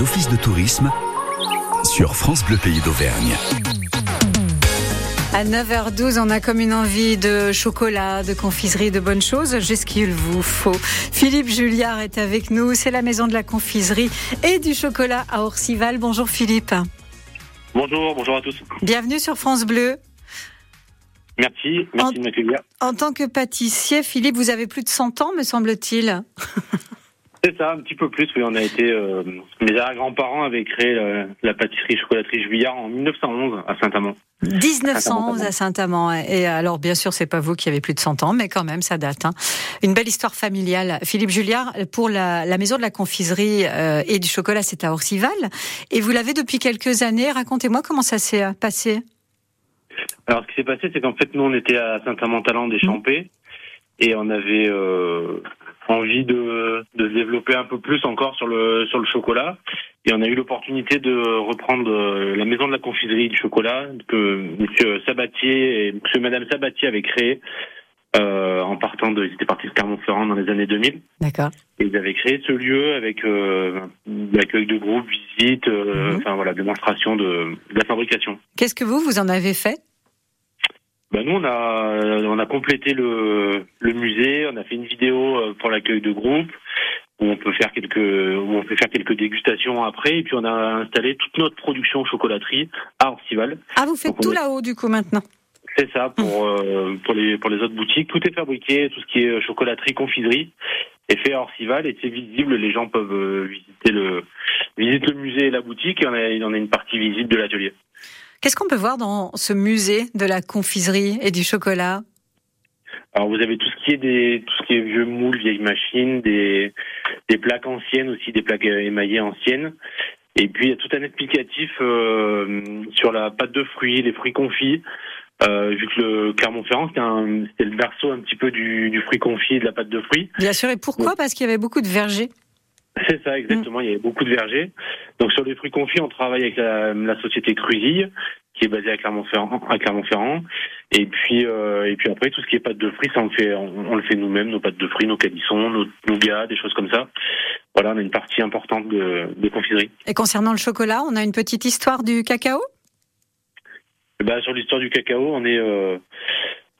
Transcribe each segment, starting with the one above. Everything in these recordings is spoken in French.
les offices de tourisme sur France Bleu Pays d'Auvergne. À 9h12, on a comme une envie de chocolat, de confiserie, de bonnes choses. J'ai ce qu'il vous faut. Philippe Julliard est avec nous. C'est la maison de la confiserie et du chocolat à Orcival. Bonjour Philippe. Bonjour, bonjour à tous. Bienvenue sur France Bleu. Merci, merci de m'accueillir. En tant que pâtissier, Philippe, vous avez plus de 100 ans, me semble-t-il. C'est ça, un petit peu plus. Oui, on a été. Euh, mes arrière-grands-parents avaient créé la, la pâtisserie chocolaterie Juillard en 1911 à Saint-Amand. 1911 à Saint-Amand. Et alors, bien sûr, c'est pas vous qui avez plus de 100 ans, mais quand même, ça date. Hein. Une belle histoire familiale. Philippe Julliard, pour la, la maison de la confiserie euh, et du chocolat, c'est à Orcival. Et vous l'avez depuis quelques années. Racontez-moi comment ça s'est euh, passé. Alors, ce qui s'est passé, c'est qu'en fait, nous, on était à Saint-Amand-Talent des Champés et on avait euh, envie de, de se développer un peu plus encore sur le sur le chocolat. Et on a eu l'opportunité de reprendre euh, la maison de la confiserie du chocolat que Monsieur Sabatier et Monsieur Madame Sabatier avaient créé euh, en partant de, ils étaient partis de Clermont-Ferrand dans les années 2000. D'accord. Et ils avaient créé ce lieu avec euh, l'accueil de groupes, visites, euh, Mhm. enfin voilà, démonstration de, de la fabrication. Qu'est-ce que vous, vous en avez fait? Ben nous on a on a complété le, le musée, on a fait une vidéo euh, pour l'accueil de groupe où on peut faire quelques où on peut faire quelques dégustations après et puis on a installé toute notre production chocolaterie à Orcival. Ah, vous faites Donc, tout est- là-haut, du coup, maintenant? C'est ça pour euh, pour les pour les autres boutiques, tout est fabriqué, tout ce qui est chocolaterie, confiserie est fait à Orcival et c'est visible, les gens peuvent euh, visiter le visiter le musée et la boutique et on a on a une partie visite de l'atelier. Qu'est-ce qu'on peut voir dans ce musée de la confiserie et du chocolat? Alors vous avez tout ce qui est des tout ce qui est vieux moules, vieilles machines, des des plaques anciennes aussi, des plaques émaillées anciennes. Et puis il y a tout un explicatif euh, sur la pâte de fruits, les fruits confits. Euh, vu que le Clermont-Ferrand c'était le berceau un petit peu du, du fruit confit et de la pâte de fruits. Bien sûr, et pourquoi? Parce qu'il y avait beaucoup de vergers. C'est ça exactement. Il y avait beaucoup de vergers. Donc sur les fruits confits, on travaille avec la, la société Crusille qui est basée à Clermont-Ferrand. À Clermont-Ferrand. Et puis euh, et puis après tout ce qui est pâte de fruits, ça on le fait on, on le fait nous-mêmes, nos pâtes de fruits, nos calissons, nos nougats, des choses comme ça. Voilà, on a une partie importante de, de confiserie. Et concernant le chocolat, on a une petite histoire du cacao? Ben, sur l'histoire du cacao, on est euh,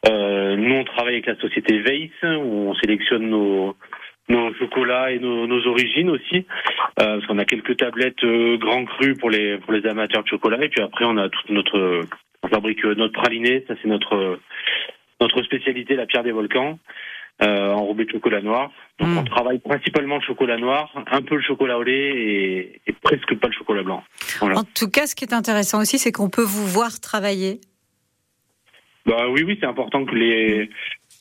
euh, nous on travaille avec la société Weiss où on sélectionne nos nos chocolats et nos, nos origines aussi, euh, parce qu'on a quelques tablettes euh, grand cru pour les pour les amateurs de chocolat et puis après on a toute notre on fabrique euh, notre praliné, ça c'est notre notre spécialité la pierre des volcans euh, enrobé de chocolat noir. Donc Mm. on travaille principalement le chocolat noir, un peu le chocolat au lait et, et presque pas le chocolat blanc. Voilà. En tout cas, ce qui est intéressant aussi, c'est qu'on peut vous voir travailler. Bah oui, oui, c'est important que les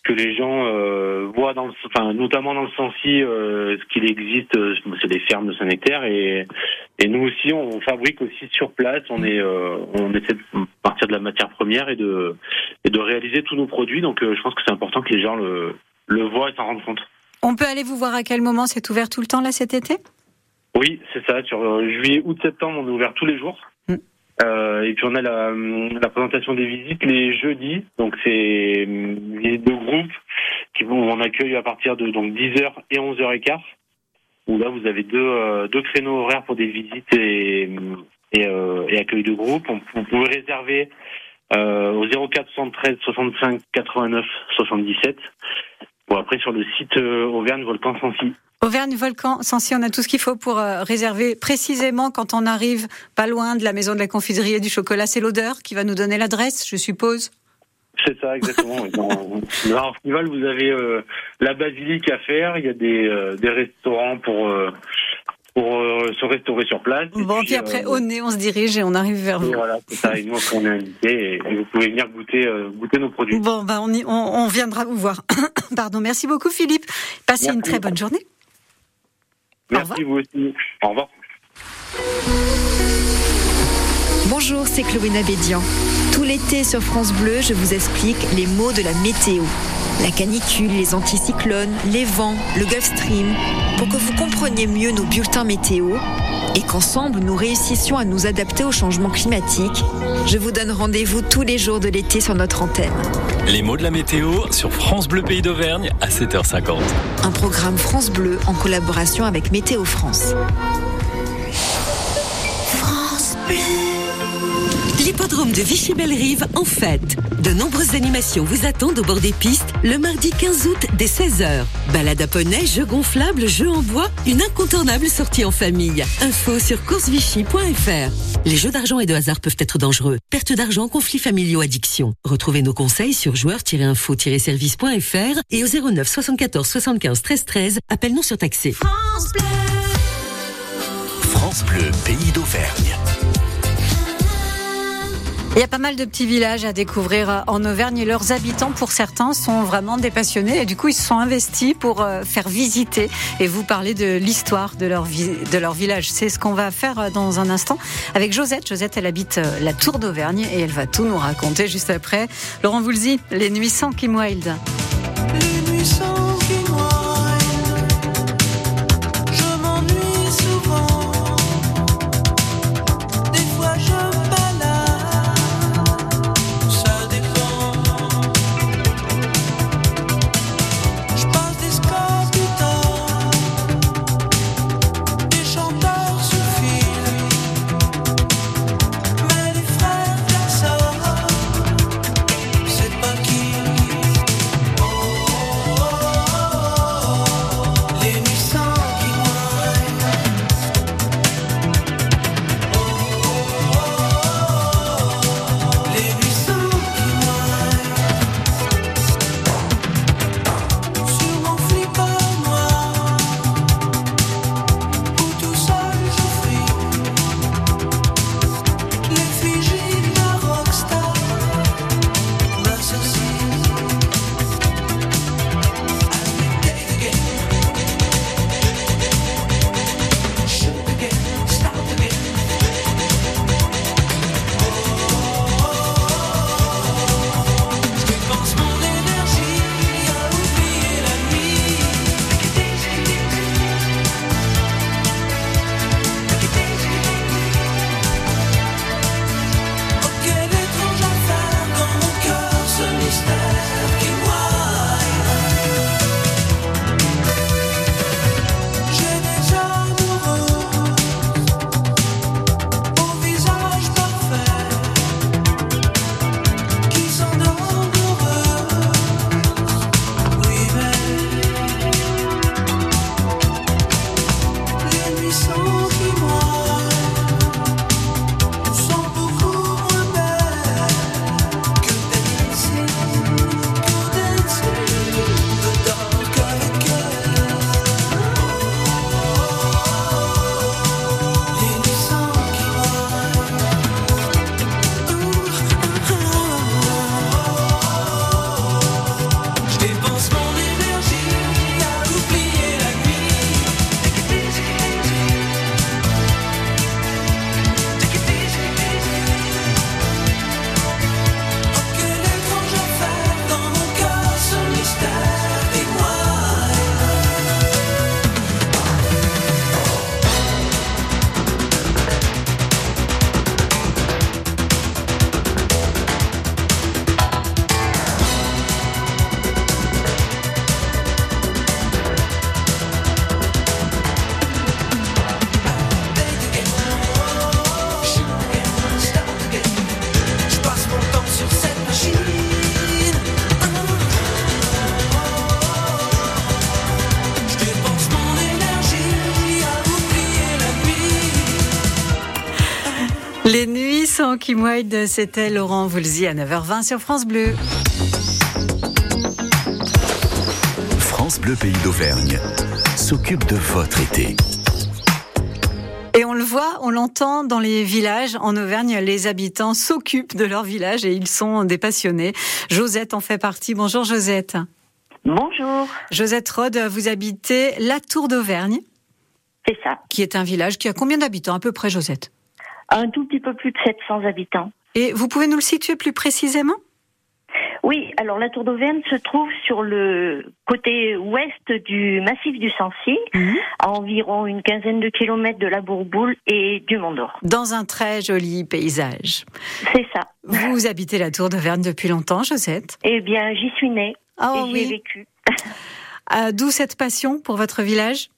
que les gens euh, voient dans le, enfin notamment dans le Sancy euh, ce qu'il existe, euh, c'est des fermes de Saint-Nectaire et et nous aussi on fabrique aussi sur place, on est euh, on essaie de partir de la matière première et de et de réaliser tous nos produits donc euh, je pense que c'est important que les gens le le voient et s'en rendent compte. On peut aller vous voir à quel moment? C'est ouvert tout le temps là cet été? Oui, c'est ça. Sur euh, juillet, août, septembre, on est ouvert tous les jours. Euh, et puis on a la, présentation des visites les jeudis. Donc c'est euh, visite de groupe qui vont on accueille à partir de donc 10h et 11h15. Où là vous avez deux euh, deux créneaux horaires pour des visites et et, accueil de groupe. Vous pouvez réserver au 04 73 65 89 77. Bon après sur le site euh, Auvergne Volcan Sancy. Auvergne Volcan, Sancy, on a tout ce qu'il faut pour euh, réserver précisément quand on arrive pas loin de la maison de la confiserie et du chocolat. C'est l'odeur qui va nous donner l'adresse, je suppose? C'est ça, exactement. Dans, festival, vous avez euh, la basilique à faire. Il y a des, des restaurants pour, pour euh, se restaurer sur place. Et Bon, puis après, euh, au nez, on se dirige et on arrive vers et vous. voilà, c'est ça. Et nous, on est invité et, et vous pouvez venir goûter, euh, goûter nos produits. Bon, ben on, y- on, on viendra vous voir. Pardon, merci beaucoup Philippe. Passez Merci. une très bonne journée. Merci vous aussi. Au revoir. Bonjour, c'est Chloé Nabédian. Tout l'été sur France Bleu, je vous explique les mots de la météo. La canicule, les anticyclones, les vents, le Gulf Stream, pour que vous compreniez mieux nos bulletins météo et qu'ensemble nous réussissions à nous adapter au changement climatique. Je vous donne rendez-vous tous les jours de l'été sur notre antenne. Les mots de la météo sur France Bleu Pays d'Auvergne à 7h50. Un programme France Bleu en collaboration avec Météo France. L'hippodrome de Vichy-Belle-Rive en fête. De nombreuses animations vous attendent au bord des pistes le mardi 15 août dès 16h. Balade à poney, jeux gonflables, jeux en bois, une incontournable sortie en famille. Info sur coursevichy.fr. Les jeux d'argent et de hasard peuvent être dangereux. Perte d'argent, conflits familiaux, addiction. Retrouvez nos conseils sur joueurs-info-service.fr et au 09 74 75 13 13. Appel non surtaxé. France Bleu, pays d'Auvergne. Il y a pas mal de petits villages à découvrir en Auvergne et leurs habitants, pour certains, sont vraiment des passionnés et du coup ils se sont investis pour euh, faire visiter et vous parler de l'histoire de leur, de leur village. C'est ce qu'on va faire euh, dans un instant avec Josette. Josette, elle habite euh, la Tour d'Auvergne et elle va tout nous raconter juste après. Laurent Voulzy, Les Nuits sans Kim Wilde. Kim Wilde, c'était Laurent Voulzy à 9h20 sur France Bleu. France Bleu Pays d'Auvergne s'occupe de votre été. Et on le voit, on l'entend dans les villages en Auvergne, les habitants s'occupent de leur village et ils sont des passionnés. Josette en fait partie. Bonjour Josette. Bonjour. Josette Rode, vous habitez la Tour d'Auvergne. C'est ça. Qui est un village qui a combien d'habitants à peu près Josette? Un tout petit peu plus de 700 habitants. Et vous pouvez nous le situer plus précisément? Oui, alors la Tour d'Auvergne se trouve sur le côté ouest du massif du Sancy, mhm. à environ une quinzaine de kilomètres de la Bourboule et du Mont d'Or. Dans un très joli paysage. C'est ça. Vous habitez la Tour d'Auvergne depuis longtemps, Josette? Eh bien, j'y suis née oh, et j'y ai vécu. Ah, d'où cette passion pour votre village?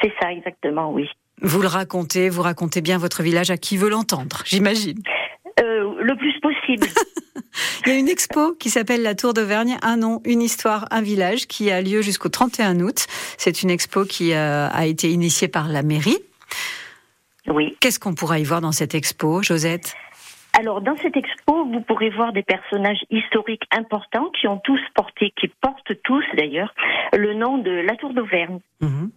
C'est ça, exactement, oui. Vous le racontez, vous racontez bien votre village à qui veut l'entendre, j'imagine. Euh, le plus possible. Il y a une expo qui s'appelle La Tour d'Auvergne, un nom, une histoire, un village, qui a lieu jusqu'au 31 août. C'est une expo qui euh, a été initiée par la mairie. Oui. Qu'est-ce qu'on pourra y voir dans cette expo, Josette? Alors, dans cette expo, vous pourrez voir des personnages historiques importants qui ont tous porté, qui portent tous d'ailleurs, le nom de la Tour d'Auvergne. Mhm.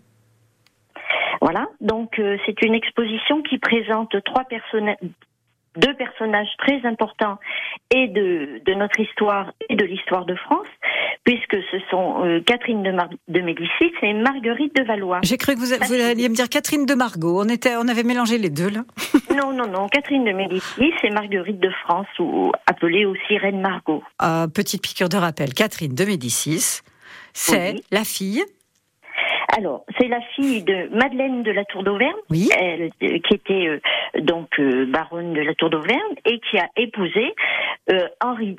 Voilà. Donc, euh, c'est une exposition qui présente trois personnages, deux personnages très importants et de, de notre histoire et de l'histoire de France, puisque ce sont euh, Catherine de, Mar- de Médicis et Marguerite de Valois. J'ai cru que vous, vous alliez me dire Catherine de Margot. On, était, on avait mélangé les deux, là. Non, non, non, Catherine de Médicis et Marguerite de France, ou appelée aussi Reine Margot. Euh, petite piqûre de rappel. Catherine de Médicis, c'est Oui. la fille. Alors, c'est la fille de Madeleine de la Tour d'Auvergne, Oui. elle, euh, qui était euh, donc euh, baronne de la Tour d'Auvergne et qui a épousé Henri,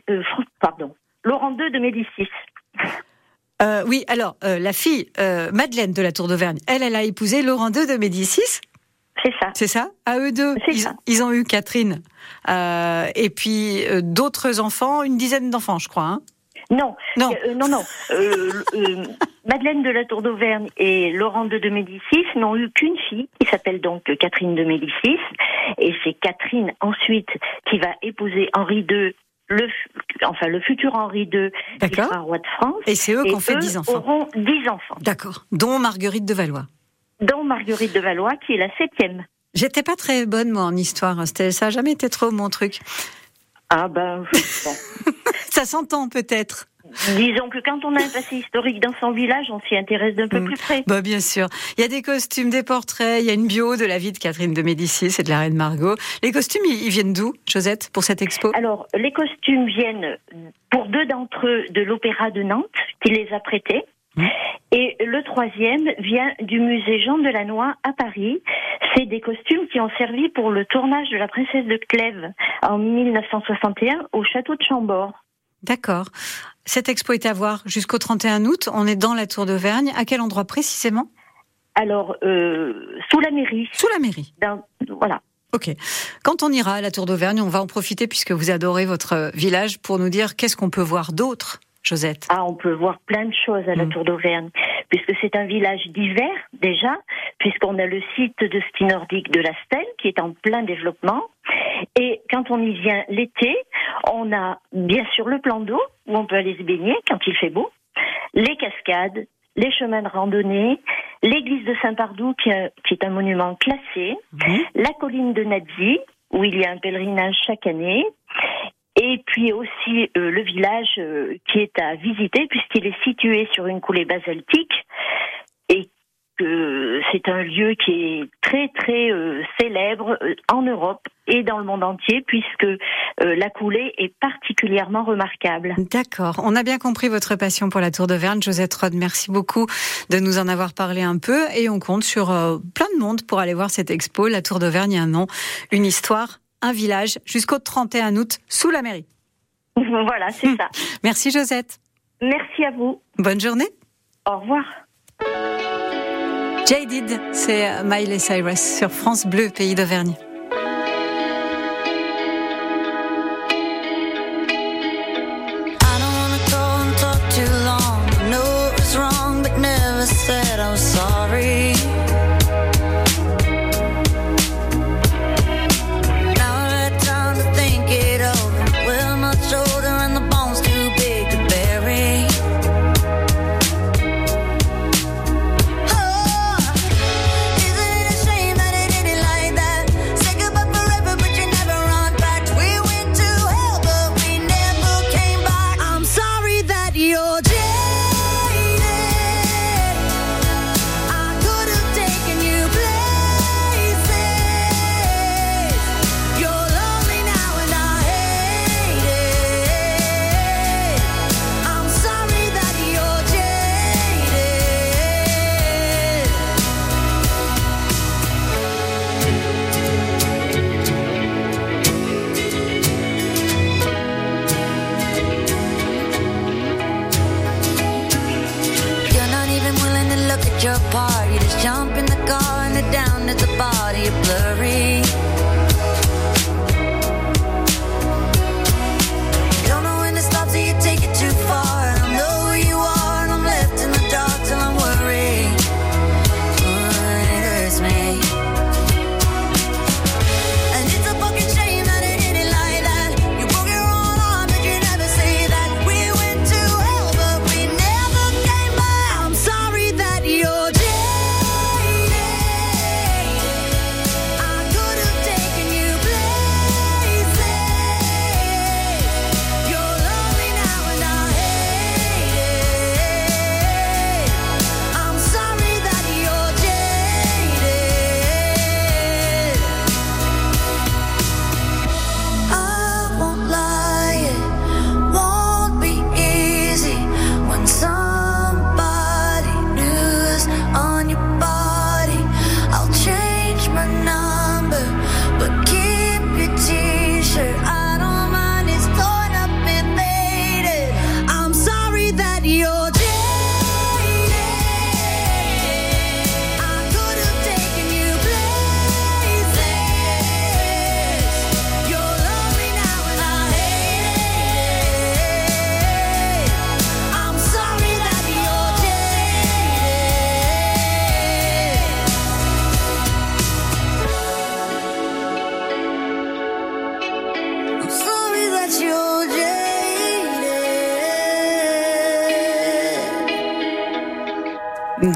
pardon, Laurent II de Médicis. Oui, alors, la fille, Madeleine de la Tour d'Auvergne, elle, elle a épousé Laurent II de Médicis? C'est ça. C'est ça? À eux deux? C'est ils, ça. ils ont eu Catherine. Et puis d'autres enfants, une dizaine d'enfants, je crois. hein? Non, Non. euh, non, non. Euh, euh, Madeleine de la Tour d'Auvergne et Laurent II de Médicis n'ont eu qu'une fille, qui s'appelle donc Catherine de Médicis, et c'est Catherine ensuite qui va épouser Henri II, le, enfin le futur Henri II, qui sera roi de France. Et c'est eux qui ont fait eux 10 enfants. auront 10 enfants, D'accord. Dont Marguerite de Valois. dont Marguerite de Valois, qui est la septième. J'étais pas très bonne, moi, en histoire. C'était- Ça a jamais été trop mon truc. Ah ben, bon. Ça s'entend peut-être. Disons que quand on a un passé historique dans son village, on s'y intéresse d'un peu Mm. plus près. Bah, bien sûr. Il y a des costumes, des portraits, il y a une bio de la vie de Catherine de Médicis et de la reine Margot. Les costumes, ils ils viennent d'où, Josette, pour cette expo? Alors, les costumes viennent pour deux d'entre eux de l'Opéra de Nantes, qui les a prêtés. Mmh. Et le troisième vient du musée Jean Delannoy à Paris. C'est des costumes qui ont servi pour le tournage de La Princesse de Clèves en 1961 au château de Chambord. D'accord. Cette expo est à voir jusqu'au 31 août. On est dans la Tour d'Auvergne. À quel endroit précisément? Alors, euh, sous la mairie. Sous la mairie. dans- voilà. Ok. Quand on ira à la Tour d'Auvergne, on va en profiter puisque vous adorez votre village pour nous dire qu'est-ce qu'on peut voir d'autre, Josette? Ah, on peut voir plein de choses à la Mm. Tour d'Auvergne, puisque c'est un village d'hiver déjà, puisqu'on a le site de ski nordique de la Stèle qui est en plein développement. Et quand on y vient l'été, on a bien sûr le plan d'eau où on peut aller se baigner quand il fait beau, les cascades, les chemins de randonnée, l'église de Saint-Pardoux qui, est- qui est un monument classé, Mhm. la colline de Nazi où il y a un pèlerinage chaque année. Et puis aussi euh, le village euh, qui est à visiter puisqu'il est situé sur une coulée basaltique et que c'est un lieu qui est très très euh, célèbre euh, en Europe et dans le monde entier puisque euh, la coulée est particulièrement remarquable. D'accord. On a bien compris votre passion pour la Tour d'Auvergne. Josette Rod, merci beaucoup de nous en avoir parlé un peu. Et on compte sur euh, plein de monde pour aller voir cette expo. La Tour d'Auvergne, un nom, une histoire, un village, jusqu'au 31 août, sous la mairie. voilà, c'est ça. Merci Josette. Merci à vous. Bonne journée. Au revoir. Jaded, c'est Miley Cyrus sur France Bleu, pays d'Auvergne.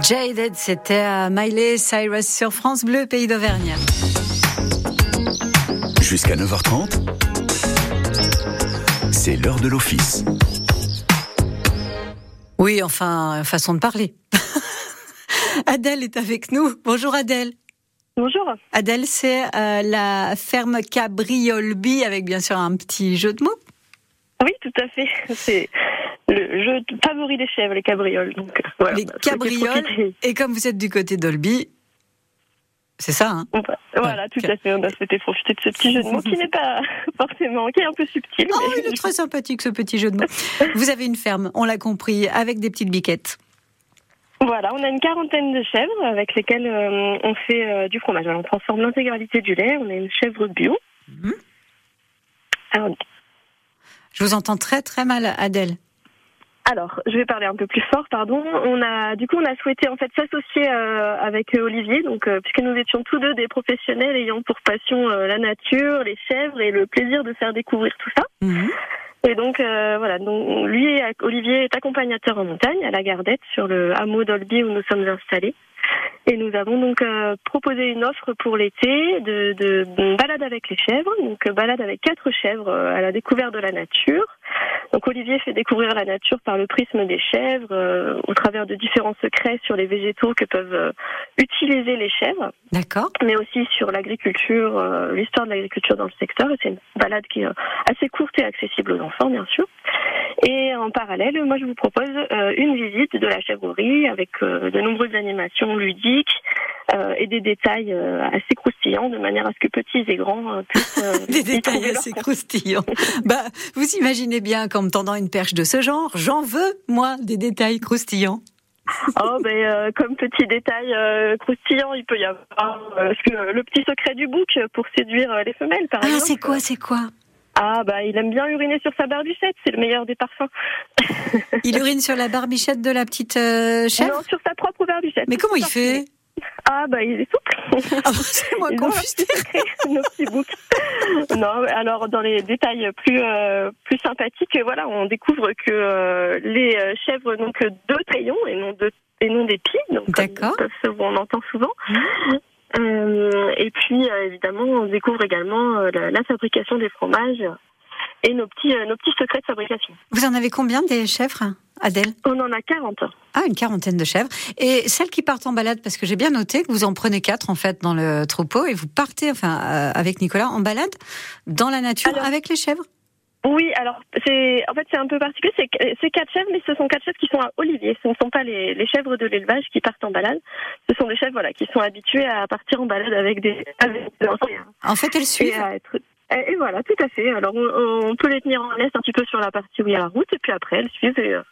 Jaded. C'était à Miley Cyrus sur France Bleu, pays d'Auvergne. Jusqu'à 9h30, c'est l'heure de l'office. Oui, enfin, façon de parler. Adèle est avec nous. Bonjour Adèle. Bonjour. Adèle, c'est euh, la ferme Cabriolby avec bien sûr un petit jeu de mots. Oui, tout à fait. C'est le jeu favori des chèvres, les cabrioles. Donc, euh, voilà, Les cabrioles. Et comme vous êtes du côté d'Olby, c'est ça, hein Voilà, tout à fait. On a souhaité profiter de ce petit jeu de mots qui n'est pas forcément, qui est un peu subtil. Oh, mais- il est très sympathique ce petit jeu de mots. Vous avez une ferme, on l'a compris, avec des petites biquettes. Voilà, on a une quarantaine de chèvres avec lesquelles euh, on fait euh, du fromage. Alors, on transforme l'intégralité du lait. On a une chèvre bio. Mhm. Alors, Je vous entends très très mal, Adèle. Alors, je vais parler un peu plus fort, pardon. On a, du coup, on a souhaité en fait s'associer euh, avec euh, Olivier, donc euh, puisque nous étions tous deux des professionnels ayant pour passion euh, la nature, les chèvres et le plaisir de faire découvrir tout ça. Mhm. Et donc euh, voilà, donc lui, Olivier est accompagnateur en montagne à la Gardette sur le hameau d'Olby où nous sommes installés. Et nous avons donc euh, proposé une offre pour l'été de, de, de balade avec les chèvres, donc balade avec quatre chèvres à la découverte de la nature. Donc Olivier fait découvrir la nature par le prisme des chèvres, euh, au travers de différents secrets sur les végétaux que peuvent euh, utiliser les chèvres D'accord. mais aussi sur l'agriculture, euh, l'histoire de l'agriculture dans le secteur. Et c'est une balade qui est assez courte et accessible aux enfants, bien sûr. Et en parallèle, moi, je vous propose une visite de la chèvrerie avec de nombreuses animations ludiques et des détails assez croustillants, de manière à ce que petits et grands puissent Des détails assez croustillants. bah, vous imaginez bien qu'en me tendant une perche de ce genre, j'en veux, moi, des détails croustillants. Oh, ben, euh, comme petit détail euh, croustillant, il peut y avoir euh, le petit secret du bouc pour séduire euh, les femelles, par Ah, exemple. c'est quoi, c'est quoi? Ah, bah, il aime bien uriner sur sa barbichette, c'est le meilleur des parfums. Il urine sur la barbichette de la petite chèvre Non, sur sa propre barbichette. Mais comment il fait? Ah, bah, il est souple. Ah, c'est moi nos petits boucs. Non, alors dans les détails plus euh, plus sympathiques, voilà, on découvre que euh, les euh, chèvres n'ont que deux taillons et non deux et non des pieds, donc comme D'accord. ils peuvent se- on entend souvent. Euh, et puis euh, évidemment, on découvre également la, la fabrication des fromages et nos petits euh, nos petits secrets de fabrication. Vous en avez combien des chèvres, Adèle On en a 40. Ah, une quarantaine de chèvres. Et celles qui partent en balade, parce que j'ai bien noté que vous en prenez quatre en fait dans le troupeau et vous partez, enfin, euh, avec Nicolas, en balade dans la nature Alors- avec les chèvres? Oui, alors c'est en fait c'est un peu particulier. C'est quatre chèvres, mais ce sont quatre chèvres qui sont à Olivier. Ce ne sont pas les, les chèvres de l'élevage qui partent en balade. Ce sont des chèvres voilà qui sont habitués à partir en balade avec des avec des. En fait, elles Et, suivent. à être- et- voilà, tout à fait. Alors on, on peut les tenir en laisse un petit peu sur la partie où il y a la route, et puis après elles suivent et, euh,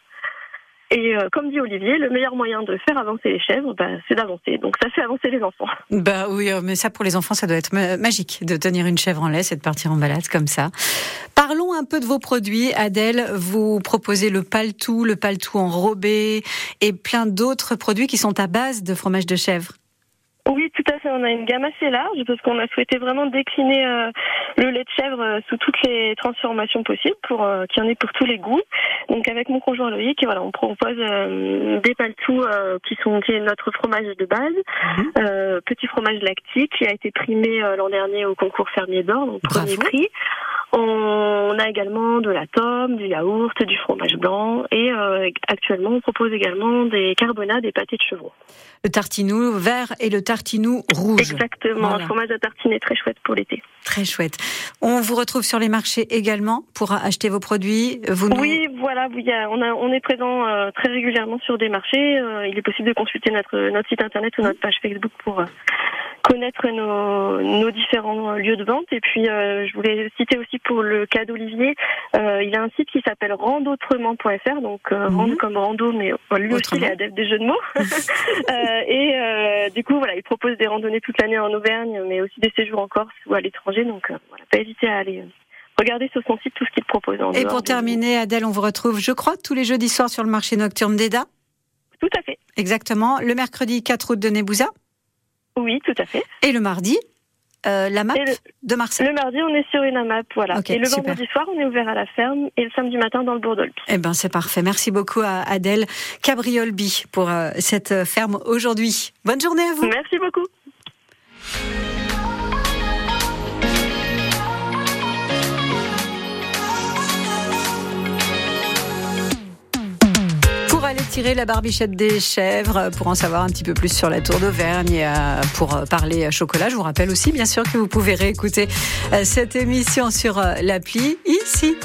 Et euh, comme dit Olivier, le meilleur moyen de faire avancer les chèvres, bah, c'est d'avancer. Donc ça fait avancer les enfants. Bah oui, euh, mais ça pour les enfants, ça doit être ma- magique de tenir une chèvre en laisse et de partir en balade comme ça. Parlons un peu de vos produits. Adèle, vous proposez le paltou, le paltou enrobé et plein d'autres produits qui sont à base de fromage de chèvre. Oui, tout à fait. On a une gamme assez large parce qu'on a souhaité vraiment décliner euh, le lait de chèvre euh, sous toutes les transformations possibles pour euh, qu'il y en ait pour tous les goûts. Donc avec mon conjoint Loïc, voilà, on propose euh, des paltous qui sont qui est notre fromage de base, euh, petit fromage lactique qui a été primé l'an dernier au concours Fermier d'Or, donc premier Bravo. prix. On a également de la tome, du yaourt, du fromage blanc et euh, actuellement on propose également des carbonades et pâtés de chevreau. Le tartinou vert et le tartinou rouge. Exactement, Voilà. un fromage à tartiner très chouette pour l'été. Très chouette. On vous retrouve sur les marchés également pour acheter vos produits. Vous nous- Oui, voilà, oui, on, a, on est présent euh, très régulièrement sur des marchés. Euh, il est possible de consulter notre, notre site internet ou notre page Facebook pour euh, connaître nos, nos différents lieux de vente. Et puis, je voulais citer aussi pour le cas d'Olivier, il a un site qui s'appelle rendautrement.fr, donc Mhm. rendre comme rando, mais lui aussi, il est adepte des jeux de mots. Et du coup, voilà, il propose des randonnées toute l'année en Auvergne, mais aussi des séjours en Corse ou à l'étranger. Donc, euh, voilà, pas hésiter à aller euh, regarder sur son site tout ce qu'il propose. En Et pour terminer, Adèle, on vous retrouve, je crois, tous les jeudis soirs sur le marché nocturne d'Eda. Tout à fait. Exactement. Le mercredi 4 août de Nebouza. Oui, tout à fait. Et le mardi, euh, la map le- de Marseille. Le mardi, on est sur une AMAP, voilà. Et le super. vendredi soir, on est ouvert à la ferme et le samedi matin dans le Bourdolp. Eh ben, c'est parfait. Merci beaucoup à Adèle Cabriolby pour euh, cette ferme aujourd'hui. Bonne journée à vous. Merci beaucoup. Pour aller tirer la barbichette des chèvres, pour en savoir un petit peu plus sur la Tour d'Auvergne euh, pour euh, parler euh, chocolat, je vous rappelle aussi, bien sûr, que vous pouvez réécouter cette émission sur l'appli ici